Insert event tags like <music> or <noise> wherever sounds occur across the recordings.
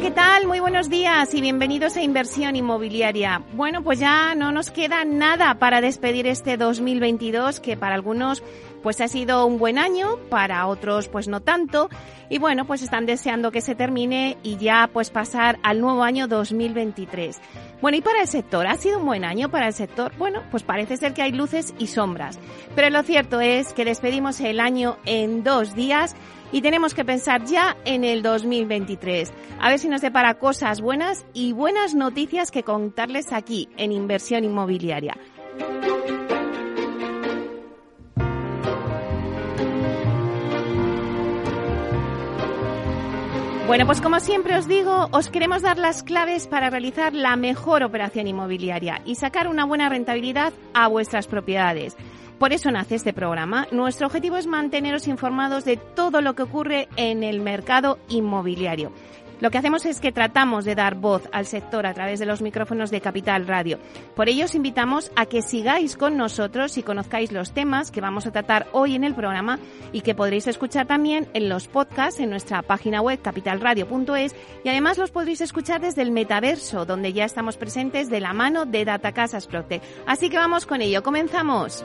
¿Qué tal? Muy buenos días y bienvenidos a Inversión Inmobiliaria. Bueno, pues ya no nos queda nada para despedir este 2022 que para algunos pues ha sido un buen año, para otros pues no tanto y bueno, pues están deseando que se termine y ya pues pasar al nuevo año 2023. Bueno, y para el sector, ¿ha sido un buen año para el sector? Bueno, pues parece ser que hay luces y sombras. Pero lo cierto es que despedimos el año en dos días y tenemos que pensar ya en el 2023. A ver si nos depara cosas buenas y buenas noticias que contarles aquí en Inversión Inmobiliaria. Bueno, pues como siempre os digo, os queremos dar las claves para realizar la mejor operación inmobiliaria y sacar una buena rentabilidad a vuestras propiedades. Por eso nace este programa. Nuestro objetivo es manteneros informados de todo lo que ocurre en el mercado inmobiliario. Lo que hacemos es que tratamos de dar voz al sector a través de los micrófonos de Capital Radio. Por ello os invitamos a que sigáis con nosotros y conozcáis los temas que vamos a tratar hoy en el programa y que podréis escuchar también en los podcasts en nuestra página web capitalradio.es y además los podréis escuchar desde el metaverso donde ya estamos presentes de la mano de Data Casas Protect. Así que vamos con ello. Comenzamos.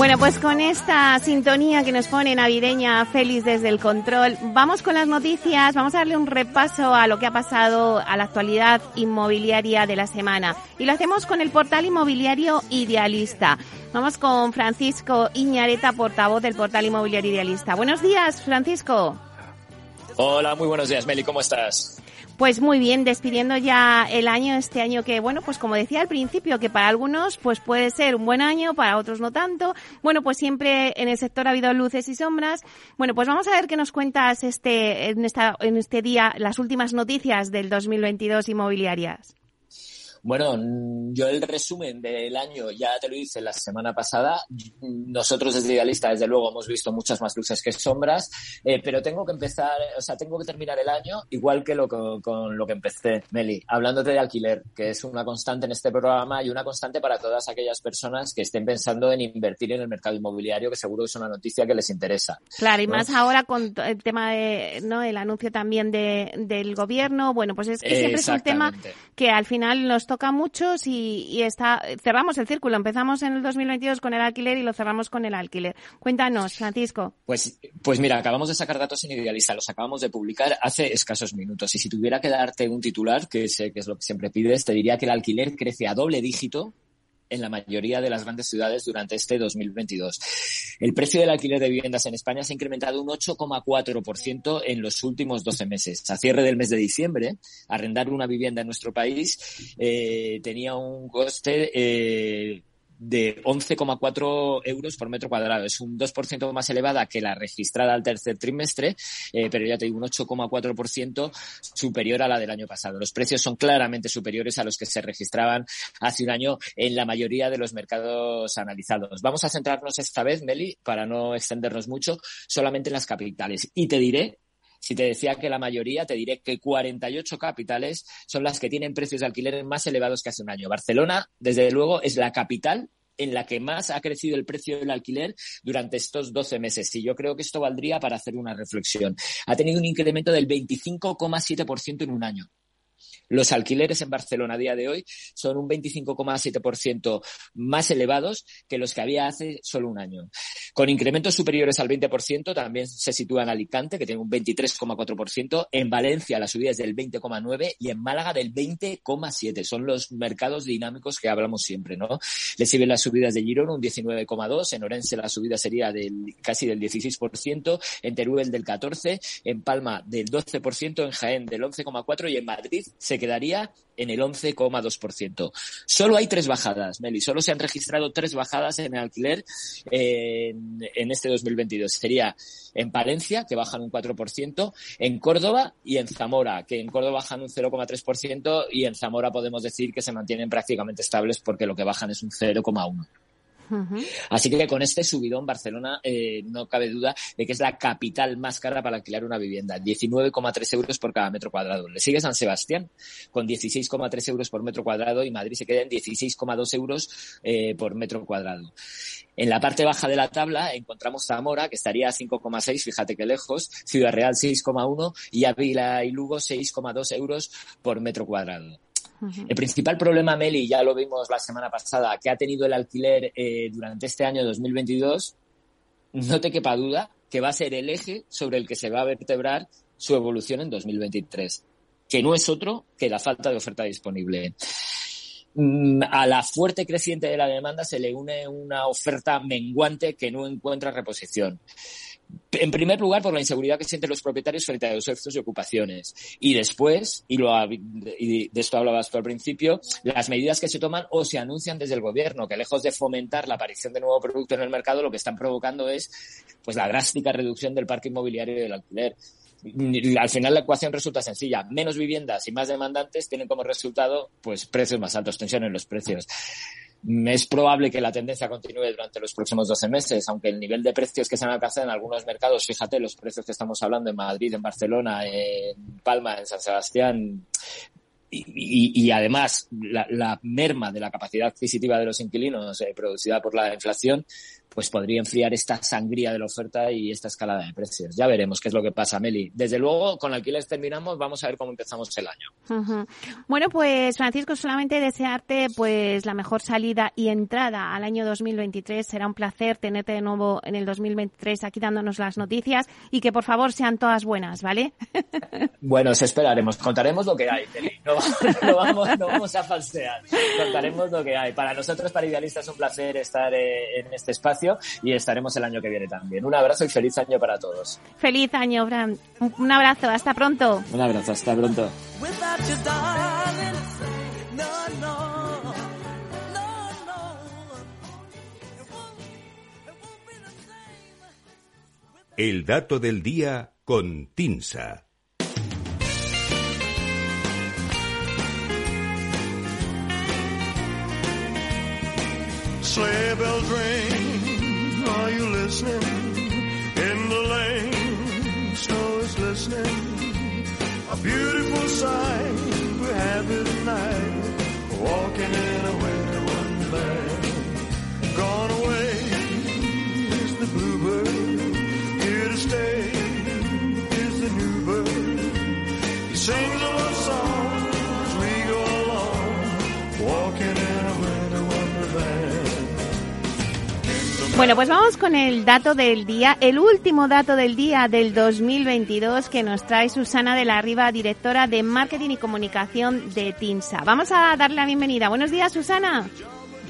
Bueno, pues con esta sintonía que nos pone navideña Félix desde el control, vamos con las noticias, vamos a darle un repaso a lo que ha pasado a la actualidad inmobiliaria de la semana. Y lo hacemos con el portal inmobiliario Idealista. Vamos con Francisco Iñareta, portavoz del portal inmobiliario Idealista. Buenos días, Francisco. Hola, muy buenos días, Meli, ¿cómo estás? Pues muy bien, despidiendo ya el año, este año que, bueno, pues como decía al principio, que para algunos pues puede ser un buen año, para otros no tanto. Bueno, pues siempre en el sector ha habido luces y sombras. Bueno, pues vamos a ver qué nos cuentas este, en, esta, en este día, las últimas noticias del 2022 inmobiliarias. Bueno, yo el resumen del año ya te lo hice la semana pasada. Nosotros desde Idealista, desde luego, hemos visto muchas más luces que sombras, eh, pero tengo que empezar, o sea, tengo que terminar el año igual que lo con, lo que empecé, Meli, hablándote de alquiler, que es una constante en este programa y una constante para todas aquellas personas que estén pensando en invertir en el mercado inmobiliario, que seguro que es una noticia que les interesa. Claro, y más ahora con el tema de, ¿no? El anuncio también de, del gobierno. Bueno, pues es que siempre es un tema que al final nos toca a muchos y, está, cerramos el círculo. Empezamos en el 2022 con el alquiler y lo cerramos con el alquiler. Cuéntanos, Francisco. Pues, pues mira, acabamos de sacar datos en Idealista, los acabamos de publicar hace escasos minutos. Y si tuviera que darte un titular, que sé que es lo que siempre pides, te diría que el alquiler crece a doble dígito en la mayoría de las grandes ciudades durante este 2022. El precio del alquiler de viviendas en España se ha incrementado un 8,4% en los últimos 12 meses. A cierre del mes de diciembre, arrendar una vivienda en nuestro país eh, tenía un coste eh, de 11,4 euros por metro cuadrado. Es un 2% más elevada que la registrada al tercer trimestre, eh, pero ya te digo, un 8,4% superior a la del año pasado. Los precios son claramente superiores a los que se registraban hace un año en la mayoría de los mercados analizados. Vamos a centrarnos esta vez, Meli, para no extendernos mucho, solamente en las capitales. Y te diré Si te decía que la mayoría, te diré que 48 capitales son las que tienen precios de alquiler más elevados que hace un año. Barcelona, desde luego, es la capital en la que más ha crecido el precio del alquiler durante estos 12 meses. Y yo creo que esto valdría para hacer una reflexión. Ha tenido un incremento del 25,7% en un año. Los alquileres en Barcelona a día de hoy son un 25,7% más elevados que los que había hace solo un año. Con incrementos superiores al 20% también se sitúa en Alicante, que tiene un 23,4%, en Valencia la subida es del 20,9% y en Málaga del 20,7%. Son los mercados dinámicos que hablamos siempre, ¿no? Le siguen las subidas de Girona un 19,2%, en Orense la subida sería del casi del 16%, en Teruel del 14%, en Palma del 12%, en Jaén del 11,4% y en Madrid se quedaría en el 11,2%. Solo hay tres bajadas, Meli. Solo se han registrado tres bajadas en el alquiler en, en este 2022. Sería en Palencia, que bajan un 4%, en Córdoba y en Zamora, que en Córdoba bajan un 0,3% y en Zamora podemos decir que se mantienen prácticamente estables porque lo que bajan es un 0,1%. Así que con este subidón, Barcelona eh, no cabe duda de que es la capital más cara para alquilar una vivienda. 19,3 euros por cada metro cuadrado. Le sigue San Sebastián con 16,3 euros por metro cuadrado y Madrid se queda en 16,2 euros eh, por metro cuadrado. En la parte baja de la tabla encontramos Zamora, que estaría a 5,6, fíjate que lejos, Ciudad Real 6,1 y Ávila y Lugo 6,2 euros por metro cuadrado. El principal problema, Meli, ya lo vimos la semana pasada, que ha tenido el alquiler eh, durante este año 2022, no te quepa duda que va a ser el eje sobre el que se va a vertebrar su evolución en 2023, que no es otro que la falta de oferta disponible. Mm, a la fuerte creciente de la demanda se le une una oferta menguante que no encuentra reposición. En primer lugar, por la inseguridad que sienten los propietarios frente a los efectos de ocupaciones. Y después, y, lo, y de esto hablabas tú al principio, las medidas que se toman o se anuncian desde el gobierno, que lejos de fomentar la aparición de nuevo producto en el mercado, lo que están provocando es pues la drástica reducción del parque inmobiliario y del alquiler. Al final la ecuación resulta sencilla. Menos viviendas y más demandantes tienen como resultado pues precios más altos, tensión en los precios. Es probable que la tendencia continúe durante los próximos 12 meses, aunque el nivel de precios que se han alcanzado en algunos mercados, fíjate los precios que estamos hablando en Madrid, en Barcelona, en Palma, en San Sebastián, y, además la, la, merma de la capacidad adquisitiva de los inquilinos eh, producida por la inflación, pues podría enfriar esta sangría de la oferta y esta escalada de precios. Ya veremos qué es lo que pasa, Meli. Desde luego, con alquileres terminamos, vamos a ver cómo empezamos el año. Uh -huh. Bueno, pues Francisco, solamente desearte pues la mejor salida y entrada al año 2023. Será un placer tenerte de nuevo en el 2023 aquí dándonos las noticias y que por favor sean todas buenas, ¿vale? <laughs> bueno, os esperaremos, contaremos lo que hay, Meli. No, no, vamos, no vamos a falsear, contaremos lo que hay. Para nosotros, para Idealistas, es un placer estar eh, en este espacio y estaremos el año que viene también. Un abrazo y feliz año para todos. Feliz año, Fran. Un abrazo, hasta pronto. Un abrazo, hasta pronto. El dato del día con Tinsa. Sleigh bells ring. Beautiful sight. Bueno, pues vamos con el dato del día, el último dato del día del 2022 que nos trae Susana de la Riva, directora de Marketing y Comunicación de TINSA. Vamos a darle la bienvenida. Buenos días, Susana.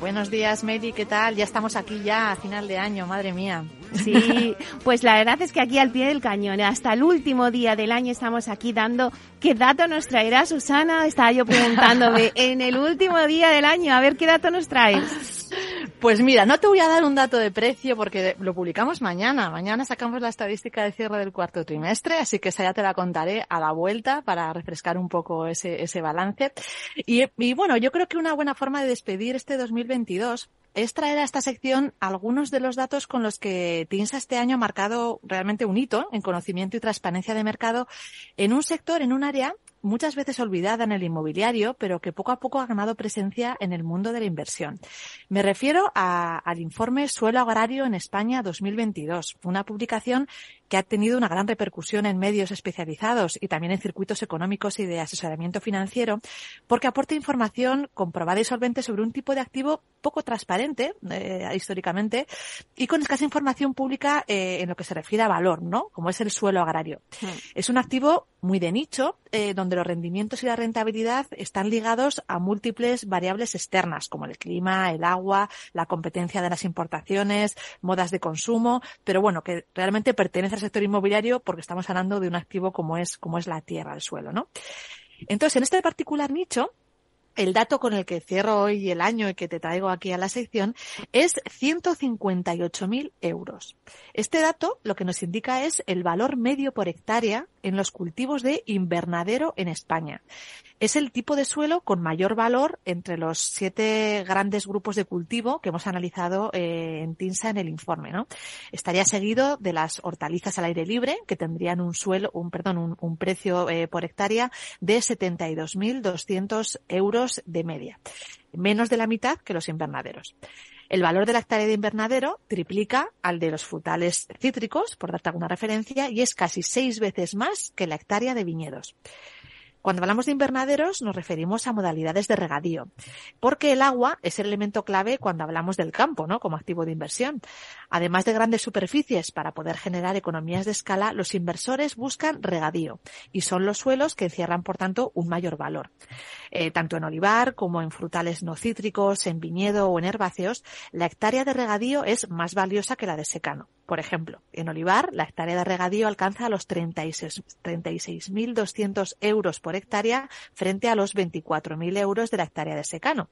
Buenos días, Mary, ¿qué tal? Ya estamos aquí ya a final de año, madre mía. Sí, pues la verdad es que aquí al pie del cañón, hasta el último día del año estamos aquí dando qué dato nos traerá Susana. Estaba yo preguntándome <laughs> en el último día del año, a ver qué dato nos traes. <laughs> Pues mira, no te voy a dar un dato de precio porque lo publicamos mañana. Mañana sacamos la estadística de cierre del cuarto trimestre, así que esa ya te la contaré a la vuelta para refrescar un poco ese, ese balance. Y, y bueno, yo creo que una buena forma de despedir este 2022 es traer a esta sección algunos de los datos con los que TINSA este año ha marcado realmente un hito en conocimiento y transparencia de mercado en un sector, en un área muchas veces olvidada en el inmobiliario, pero que poco a poco ha ganado presencia en el mundo de la inversión. Me refiero a, al informe Suelo Agrario en España 2022, una publicación que ha tenido una gran repercusión en medios especializados y también en circuitos económicos y de asesoramiento financiero, porque aporta información comprobada y solvente sobre un tipo de activo poco transparente eh, históricamente y con escasa información pública eh, en lo que se refiere a valor, ¿no? Como es el suelo agrario. Hmm. Es un activo muy de nicho, eh, donde los rendimientos y la rentabilidad están ligados a múltiples variables externas, como el clima, el agua, la competencia de las importaciones, modas de consumo, pero bueno, que realmente pertenece sector inmobiliario porque estamos hablando de un activo como es, como es la tierra, el suelo, ¿no? Entonces, en este particular nicho, el dato con el que cierro hoy el año y que te traigo aquí a la sección es 158.000 euros. Este dato lo que nos indica es el valor medio por hectárea en los cultivos de invernadero en España. Es el tipo de suelo con mayor valor entre los siete grandes grupos de cultivo que hemos analizado eh, en TINSA en el informe. ¿no? Estaría seguido de las hortalizas al aire libre, que tendrían un suelo, un perdón, un, precio eh, por hectárea de 72.200 euros de media, menos de la mitad que los invernaderos. El valor de la hectárea de invernadero triplica al de los frutales cítricos, por darte alguna referencia, y es casi seis veces más que la hectárea de viñedos. Cuando hablamos de invernaderos nos referimos a modalidades de regadío, porque el agua es el elemento clave cuando hablamos del campo, ¿no? Como activo de inversión. Además de grandes superficies para poder generar economías de escala, los inversores buscan regadío y son los suelos que encierran, por tanto, un mayor valor. Eh, tanto en olivar como en frutales no cítricos, en viñedo o en herbáceos, la hectárea de regadío es más valiosa que la de secano. Por ejemplo, en olivar, la hectárea de regadío alcanza los 36 36.200 euros por hectárea frente a los 24.000 euros de la hectárea de secano.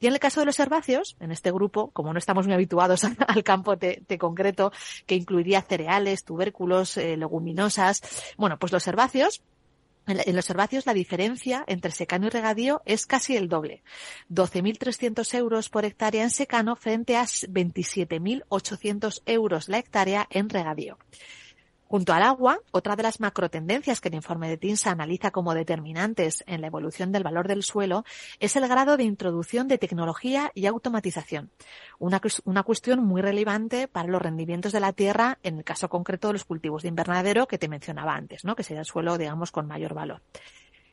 Y en el caso de los herbáceos, en este grupo, como no estamos muy habituados <laughs> al campo de, de concreto, que incluiría cereales, tubérculos, eh, leguminosas, bueno, pues los herbáceos en los herbáceos la diferencia entre secano y regadío es casi el doble. 12.300 euros por hectárea en secano frente a 27.800 euros la hectárea en regadío. Junto al agua, otra de las macrotendencias que el informe de TINSA analiza como determinantes en la evolución del valor del suelo es el grado de introducción de tecnología y automatización. Una, una cuestión muy relevante para los rendimientos de la tierra, en el caso concreto de los cultivos de invernadero que te mencionaba antes, ¿no? que sería el suelo, digamos, con mayor valor.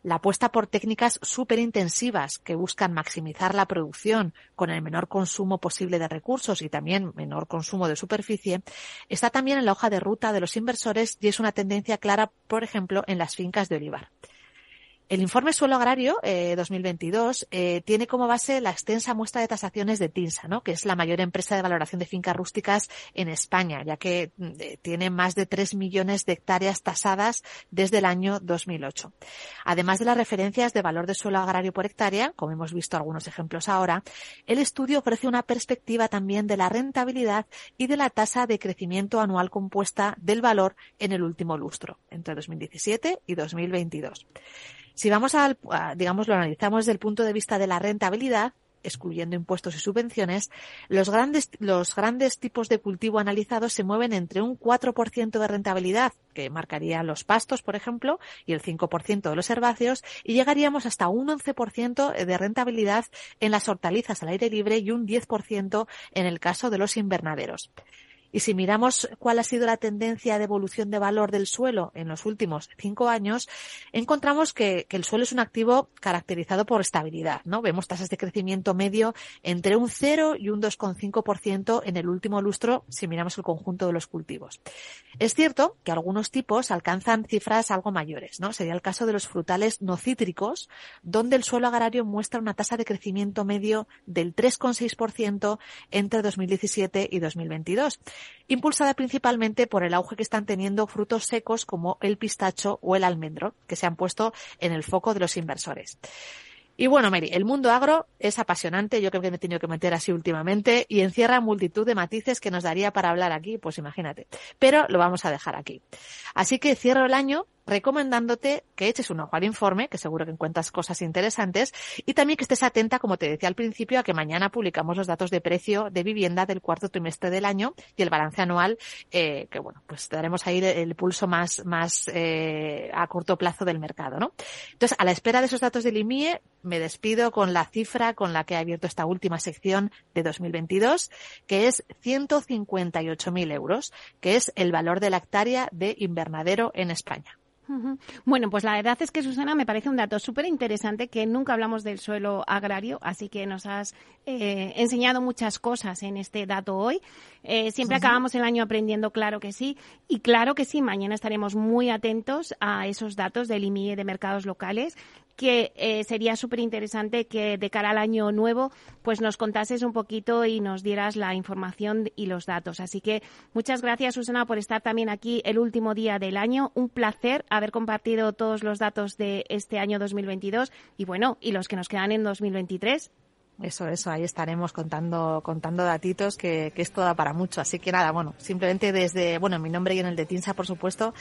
La apuesta por técnicas súper intensivas que buscan maximizar la producción con el menor consumo posible de recursos y también menor consumo de superficie está también en la hoja de ruta de los inversores y es una tendencia clara, por ejemplo, en las fincas de olivar. El informe Suelo Agrario eh, 2022 eh, tiene como base la extensa muestra de tasaciones de TINSA, ¿no? que es la mayor empresa de valoración de fincas rústicas en España, ya que mm, eh, tiene más de 3 millones de hectáreas tasadas desde el año 2008. Además de las referencias de valor de suelo agrario por hectárea, como hemos visto algunos ejemplos ahora, el estudio ofrece una perspectiva también de la rentabilidad y de la tasa de crecimiento anual compuesta del valor en el último lustro, entre 2017 y 2022. Si vamos al, digamos, lo analizamos desde el punto de vista de la rentabilidad, excluyendo impuestos y subvenciones, los grandes, los grandes tipos de cultivo analizados se mueven entre un 4% de rentabilidad, que marcaría los pastos, por ejemplo, y el 5% de los herbáceos, y llegaríamos hasta un 11% de rentabilidad en las hortalizas al aire libre y un 10% en el caso de los invernaderos. Y si miramos cuál ha sido la tendencia de evolución de valor del suelo en los últimos cinco años, encontramos que, el suelo es un activo caracterizado por estabilidad, ¿no? Vemos tasas de crecimiento medio entre un 0 y un 2,5% en el último lustro si miramos el conjunto de los cultivos. Es cierto que algunos tipos alcanzan cifras algo mayores, ¿no? Sería el caso de los frutales no cítricos, donde el suelo agrario muestra una tasa de crecimiento medio del 3,6% entre 2017 y 2022 impulsada principalmente por el auge que están teniendo frutos secos como el pistacho o el almendro, que se han puesto en el foco de los inversores. Y bueno, Mary, el mundo agro es apasionante, yo creo que me he tenido que meter así últimamente, y encierra multitud de matices que nos daría para hablar aquí, pues imagínate. Pero lo vamos a dejar aquí. Así que cierro el año recomendándote que eches un ojo al informe, que seguro que encuentras cosas interesantes, y también que estés atenta, como te decía al principio, a que mañana publicamos los datos de precio de vivienda del cuarto trimestre del año y el balance anual, eh, que bueno, pues daremos ahí el pulso más, más eh, a corto plazo del mercado, ¿no? Entonces, a la espera de esos datos del IMIE, me despido con la cifra con la que he abierto esta última sección de 2022, que es 158.000 euros, que es el valor de la hectárea de invernadero en España. Bueno, pues la verdad es que, Susana, me parece un dato súper interesante que nunca hablamos del suelo agrario, así que nos has eh, enseñado muchas cosas en este dato hoy. Eh, siempre acabamos el año aprendiendo, claro que sí, y claro que sí, mañana estaremos muy atentos a esos datos del IMIE de mercados locales que eh, sería súper interesante que de cara al año nuevo pues nos contases un poquito y nos dieras la información y los datos. Así que muchas gracias Susana por estar también aquí el último día del año. Un placer haber compartido todos los datos de este año 2022 y bueno, y los que nos quedan en 2023. Eso, eso, ahí estaremos contando, contando datitos que, que esto da para mucho. Así que nada, bueno, simplemente desde, bueno, en mi nombre y en el de Tinsa, por supuesto,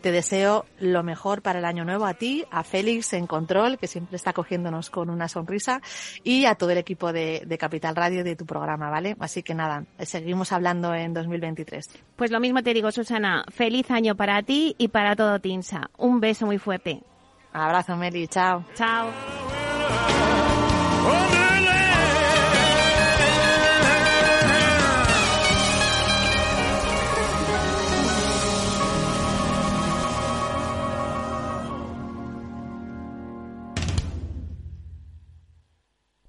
te deseo lo mejor para el año nuevo a ti, a Félix en control, que siempre está cogiéndonos con una sonrisa, y a todo el equipo de, de Capital Radio de tu programa, ¿vale? Así que nada, seguimos hablando en 2023. Pues lo mismo te digo, Susana, feliz año para ti y para todo Tinsa. Un beso muy fuerte. Abrazo, Meli, chao. Chao.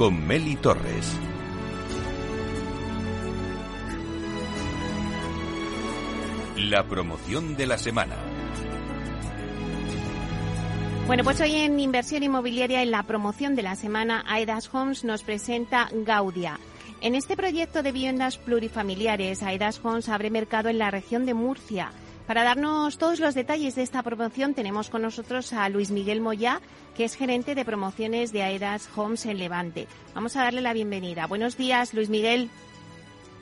con Meli Torres. La promoción de la semana. Bueno, pues hoy en Inversión Inmobiliaria, en la promoción de la semana, Aedas Homes nos presenta Gaudia. En este proyecto de viviendas plurifamiliares, Aedas Homes abre mercado en la región de Murcia. Para darnos todos los detalles de esta promoción tenemos con nosotros a Luis Miguel Moya, que es gerente de promociones de Aedas Homes en Levante. Vamos a darle la bienvenida. Buenos días, Luis Miguel.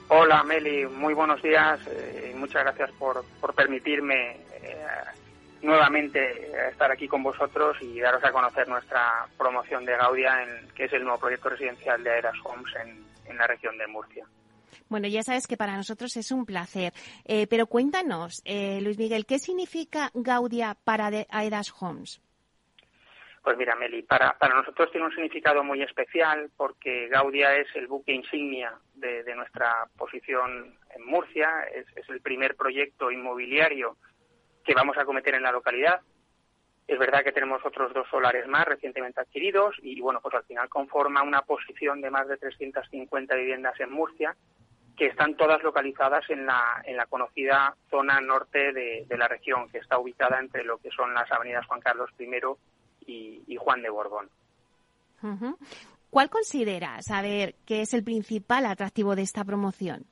Hola, Meli. Muy buenos días eh, y muchas gracias por, permitirme eh, nuevamente estar aquí con vosotros y daros a conocer nuestra promoción de Gaudia, en, que es el nuevo proyecto residencial de Aedas Homes en la región de Murcia. Bueno, ya sabes que para nosotros es un placer. Eh, pero cuéntanos, eh, Luis Miguel, ¿qué significa Gaudia para Aedas Homes? Pues mira, Meli, para, nosotros tiene un significado muy especial porque Gaudia es el buque insignia de, de nuestra posición en Murcia, es el primer proyecto inmobiliario que vamos a cometer en la localidad. Es verdad que tenemos otros dos solares más recientemente adquiridos y, bueno, pues al final conforma una posición de más de 350 viviendas en Murcia que están todas localizadas en la, en la conocida zona norte de, la región, que está ubicada entre lo que son las avenidas Juan Carlos I y, y Juan de Borbón. ¿Cuál consideras, a ver, que es el principal atractivo de esta promoción?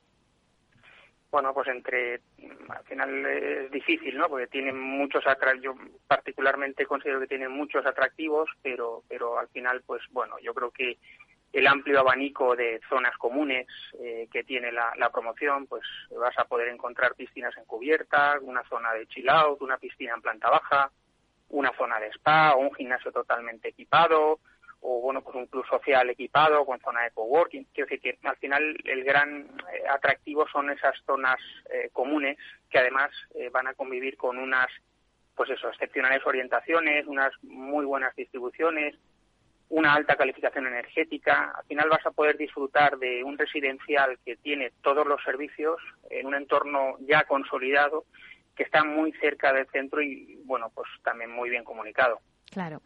Bueno, pues entre, al final es difícil, ¿no? Porque tiene muchos atractivos, yo particularmente considero que tiene muchos atractivos, pero, pero al final, pues bueno, yo creo que el amplio abanico de zonas comunes eh, que tiene la, la, promoción, pues vas a poder encontrar piscinas en cubierta, una zona de chill out, una piscina en planta baja, una zona de spa o un gimnasio totalmente equipado, o bueno, pues un club social equipado con zona de coworking. Quiero decir que al final el gran eh, atractivo son esas zonas eh, comunes que además eh, van a convivir con unas, pues eso, excepcionales orientaciones, unas muy buenas distribuciones, una alta calificación energética. Al final vas a poder disfrutar de un residencial que tiene todos los servicios en un entorno ya consolidado que está muy cerca del centro y, bueno, pues también muy bien comunicado. Claro.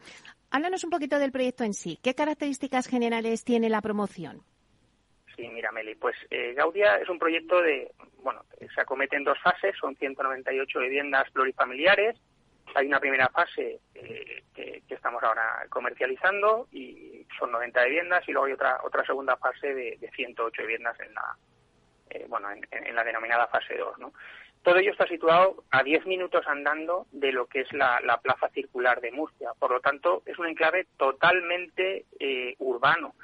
Háblanos un poquito del proyecto en sí. ¿Qué características generales tiene la promoción? Sí, mira, Meli, pues eh, Gaudia es un proyecto de, bueno, se acomete en dos fases, son 198 viviendas plurifamiliares hay una primera fase eh, que, estamos ahora comercializando y son 90 viviendas y luego hay otra otra segunda fase de, de 108 viviendas en la eh, bueno en, la denominada fase 2, ¿no? Todo ello está situado a 10 minutos andando de lo que es la, plaza circular de Murcia. Por lo tanto, es un enclave totalmente eh, urbano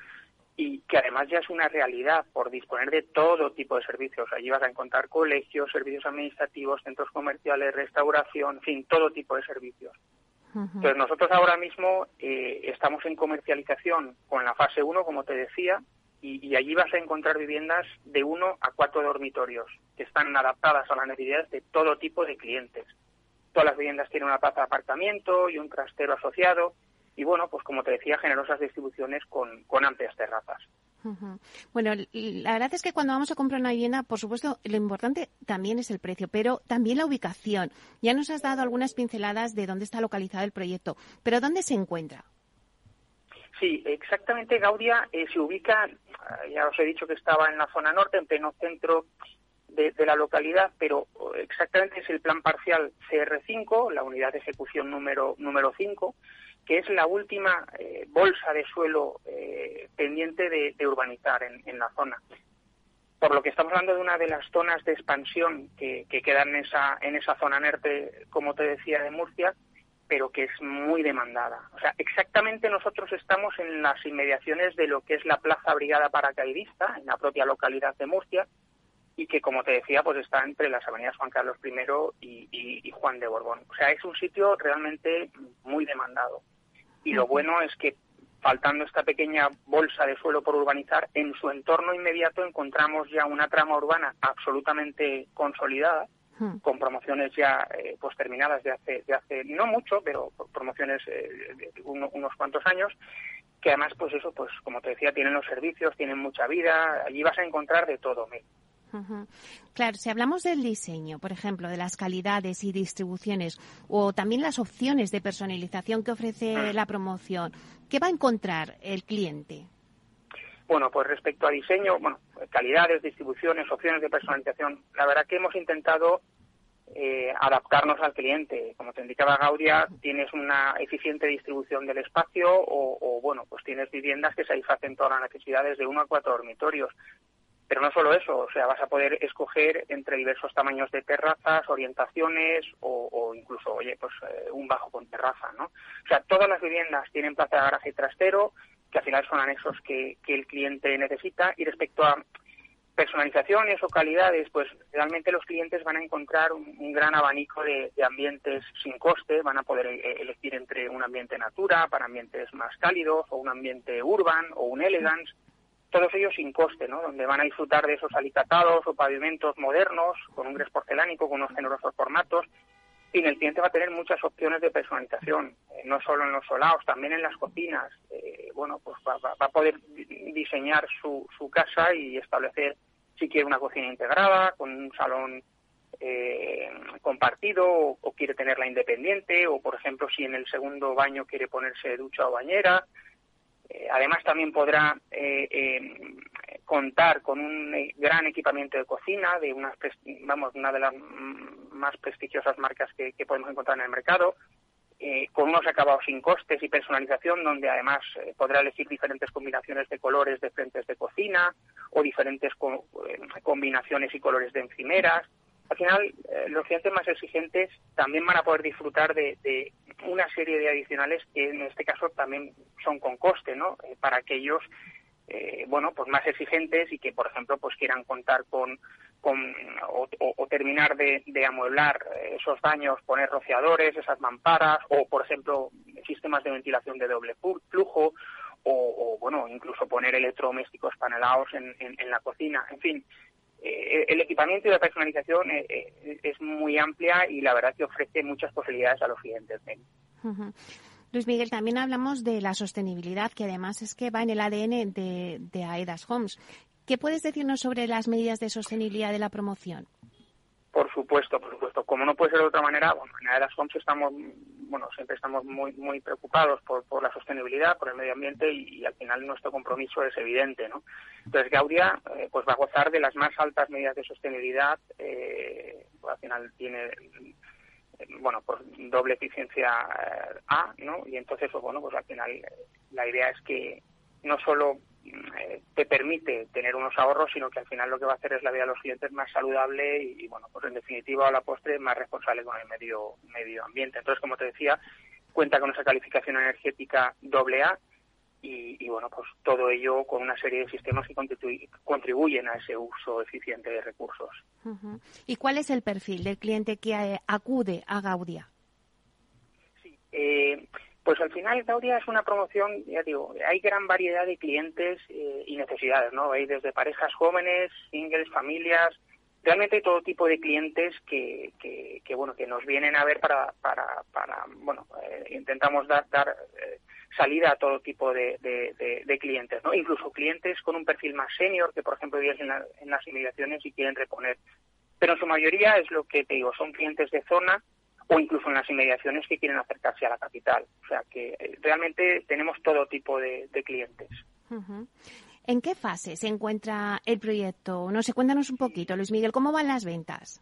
y que además ya es una realidad por disponer de todo tipo de servicios. Allí vas a encontrar colegios, servicios administrativos, centros comerciales, restauración, en fin, todo tipo de servicios. Entonces nosotros ahora mismo eh, estamos en comercialización con la fase 1, como te decía, y, allí vas a encontrar viviendas de uno a cuatro dormitorios que están adaptadas a las necesidades de todo tipo de clientes. Todas las viviendas tienen una plaza de aparcamiento y un trastero asociado y bueno, pues como te decía, generosas distribuciones con, amplias terrazas. Bueno, la verdad es que cuando vamos a comprar una vivienda, por supuesto, lo importante también es el precio, pero también la ubicación. Ya nos has dado algunas pinceladas de dónde está localizado el proyecto, pero ¿dónde se encuentra? Sí, exactamente Gaudia eh, se ubica, eh, ya os he dicho que estaba en la zona norte, en pleno centro de, la localidad, pero eh, exactamente es el plan parcial CR5, la unidad de ejecución número, número 5, que es la última bolsa de suelo pendiente de, urbanizar en, la zona. Por lo que estamos hablando de una de las zonas de expansión que, que quedan en esa, en esa zona norte, como te decía, de Murcia, pero que es muy demandada. O sea, exactamente nosotros estamos en las inmediaciones de lo que es la Plaza Brigada Paracaidista, en la propia localidad de Murcia, y que, como te decía, pues está entre las avenidas Juan Carlos I y, Juan de Borbón. O sea, es un sitio realmente muy demandado. Y lo bueno es que, faltando esta pequeña bolsa de suelo por urbanizar, en su entorno inmediato encontramos ya una trama urbana absolutamente consolidada, Hmm. con promociones ya eh, pues terminadas de hace, de hace no mucho, pero promociones eh, de unos cuantos años, que además, pues eso, pues como te decía, tienen los servicios, tienen mucha vida, allí vas a encontrar de todo. Claro, si hablamos del diseño, por ejemplo, de las calidades y distribuciones o también las opciones de personalización que ofrece hmm. la promoción, ¿qué va a encontrar el cliente? Bueno, pues respecto a diseño, bueno, calidades, distribuciones, opciones de personalización, la verdad que hemos intentado eh, adaptarnos al cliente. Como te indicaba Gaudia, tienes una eficiente distribución del espacio o, bueno, pues tienes viviendas que satisfacen todas las necesidades de uno a cuatro dormitorios. Pero no solo eso, o sea, vas a poder escoger entre diversos tamaños de terrazas, orientaciones o, incluso, oye, pues eh, un bajo con terraza, ¿no? O sea, todas las viviendas tienen plaza de garaje trastero, que al final son anexos que, el cliente necesita. Y respecto a personalizaciones o calidades, pues realmente los clientes van a encontrar un, gran abanico de, ambientes sin coste, van a poder e, elegir entre un ambiente natura para ambientes más cálidos o un ambiente urban o un elegance, todos ellos sin coste, ¿no? Donde van a disfrutar de esos alicatados o pavimentos modernos con un gres porcelánico, con unos generosos formatos y el cliente va a tener muchas opciones de personalización, eh, no solo en los solados, también en las cocinas. Eh, bueno, pues va, a poder diseñar su, su casa y establecer si quiere una cocina integrada, con un salón eh, compartido o, quiere tenerla independiente o, por ejemplo, si en el segundo baño quiere ponerse ducha o bañera. Además, también podrá contar con un gran equipamiento de cocina de unas, vamos, una de las más prestigiosas marcas que, podemos encontrar en el mercado, eh, con unos acabados sin costes y personalización, donde además eh, podrá elegir diferentes combinaciones de colores de frentes de cocina o diferentes eh, combinaciones y colores de encimeras. Al final, los clientes más exigentes también van a poder disfrutar de, de, una serie de adicionales que en este caso también son con coste, ¿no? para aquellos eh, bueno, pues más exigentes y que, por ejemplo, pues quieran contar con, con o, terminar de, amueblar esos daños, poner rociadores, esas mamparas, o, por ejemplo, sistemas de ventilación de doble flujo, o, bueno, incluso poner electrodomésticos panelados en, en, la cocina. En fin, eh, el equipamiento y la personalización eh, es muy amplia y la verdad que ofrece muchas posibilidades a los clientes. Luis Miguel, también hablamos de la sostenibilidad, que además es que va en el ADN de, de AEDAS Homes. ¿Qué puedes decirnos sobre las medidas de sostenibilidad de la promoción? Por supuesto, por supuesto. Como no puede ser de otra manera, bueno, en AEDAS Homes estamos, bueno, siempre estamos muy, muy preocupados por, por la sostenibilidad, por el medio ambiente y, al final nuestro compromiso es evidente, ¿no? Entonces Gaudia, eh, pues va a gozar de las más altas medidas de sostenibilidad. Eh, al final tiene bueno, pues doble eficiencia eh, A, ¿no? Y entonces, pues bueno, pues al final eh, la idea es que no solo eh, te permite tener unos ahorros, sino que al final lo que va a hacer es la vida de los clientes más saludable y, bueno, pues en definitiva a la postre más responsable con el medio, medio ambiente. Entonces, como te decía, cuenta con esa calificación energética doble A y, y, bueno, pues todo ello con una serie de sistemas que contribuyen a ese uso eficiente de recursos. ¿Y cuál es el perfil del cliente que eh, acude a Gaudia? Sí, eh, pues al final Gaudia es una promoción, ya digo, hay gran variedad de clientes eh, y necesidades, ¿no? Hay desde parejas jóvenes, singles, familias, realmente hay todo tipo de clientes que, que, bueno, que nos vienen a ver para, para, para bueno, eh, intentamos dar, dar eh, salida a todo tipo de, de, clientes, ¿no? Incluso clientes con un perfil más senior que, por ejemplo, viven en, en las inmediaciones y quieren reponer. Pero en su mayoría es lo que te digo, son clientes de zona o incluso en las inmediaciones que quieren acercarse a la capital. O sea que eh, realmente tenemos todo tipo de, clientes. ¿En qué fase se encuentra el proyecto? No sé, cuéntanos un poquito, Luis Miguel, ¿cómo van las ventas?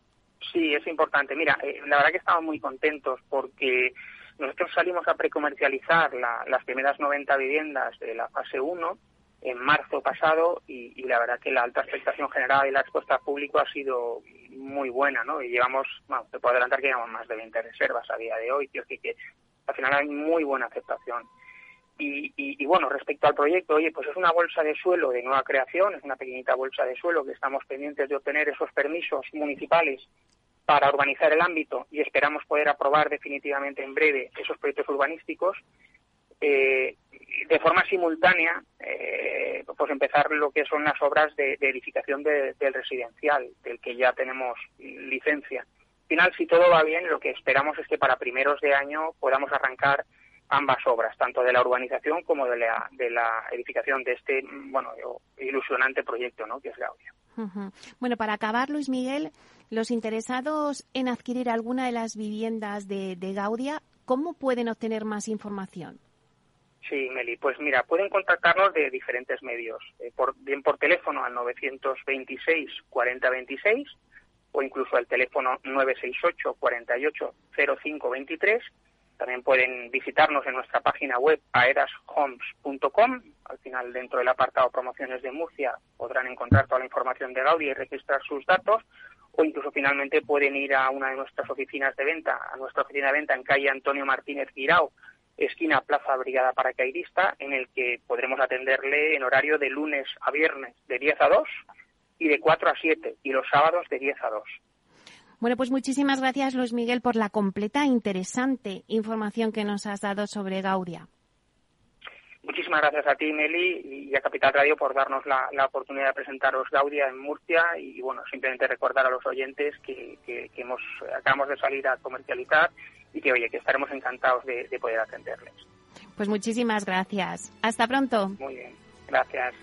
Sí, es importante. Mira, eh, la verdad que estamos muy contentos porque nosotros salimos a precomercializar las primeras 90 viviendas de la fase 1 en marzo pasado y, la verdad que la alta expectación general y la respuesta público ha sido muy buena, ¿no? Y llevamos, bueno, te puedo adelantar que llevamos más de 20 reservas a día de hoy, tío, que, que al final hay muy buena aceptación. Y, y, bueno, respecto al proyecto, oye, pues es una bolsa de suelo de nueva creación, es una pequeñita bolsa de suelo que estamos pendientes de obtener esos permisos municipales para urbanizar el ámbito y esperamos poder aprobar definitivamente en breve esos proyectos urbanísticos. Eh, de forma simultánea, eh, pues empezar lo que son las obras de, edificación del residencial, del que ya tenemos licencia. Al final, si todo va bien, lo que esperamos es que para primeros de año podamos arrancar ambas obras, tanto de la urbanización como de la, de la edificación de este, bueno, ilusionante proyecto, ¿no?, que es Gaudia. Bueno, para acabar, Luis Miguel, los interesados en adquirir alguna de las viviendas de Gaudia, ¿cómo pueden obtener más información? Sí, Meli, pues mira, pueden contactarnos de diferentes medios, eh, por, bien por teléfono al 926 4026 o incluso al teléfono 968 48 05 23. También pueden visitarnos en nuestra página web aerashomes.com. Al final, dentro del apartado promociones de Murcia, podrán encontrar toda la información de Gaudi y registrar sus datos. O incluso finalmente pueden ir a una de nuestras oficinas de venta, a nuestra oficina de venta en calle Antonio Martínez Guirao, esquina Plaza Brigada Paracaidista, en el que podremos atenderle en horario de lunes a viernes de 10 a 2 y de 4 a 7 y los sábados de 10 a 2. Bueno, pues muchísimas gracias, Luis Miguel, por la completa e interesante información que nos has dado sobre Gaudia. Muchísimas gracias a ti, Meli, y a Capital Radio por darnos la, oportunidad de presentaros Gaudia en Murcia y, bueno, simplemente recordar a los oyentes que, que hemos, acabamos de salir a comercializar y que, oye, que estaremos encantados de, poder atenderles. Pues muchísimas gracias. Hasta pronto. Muy bien, gracias.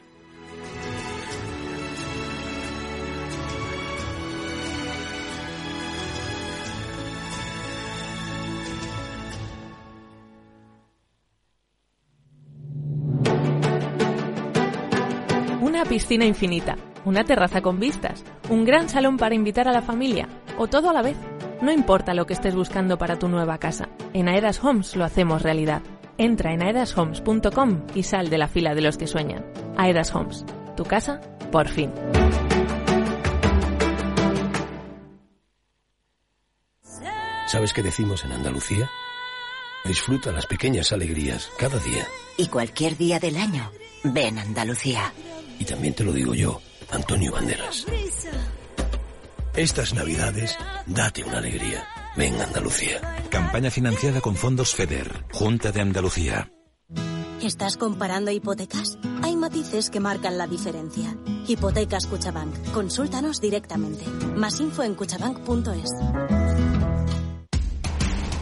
Una piscina infinita, una terraza con vistas, un gran salón para invitar a la familia o todo a la vez. No importa lo que estés buscando para tu nueva casa, en Aedas Homes lo hacemos realidad. Entra en aedashomes.com y sal de la fila de los que sueñan. Aedas Homes, tu casa, por fin. ¿Sabes qué decimos en Andalucía? Disfruta las pequeñas alegrías cada día. Y cualquier día del año, ven Andalucía. Y también te lo digo yo, Antonio Banderas. Estas navidades, date una alegría. Ven Andalucía. Campaña financiada con fondos FEDER, Junta de Andalucía. ¿Estás comparando hipotecas? Hay matices que marcan la diferencia. Hipotecas Cuchabank. Consúltanos directamente. Más info en cuchabank.es.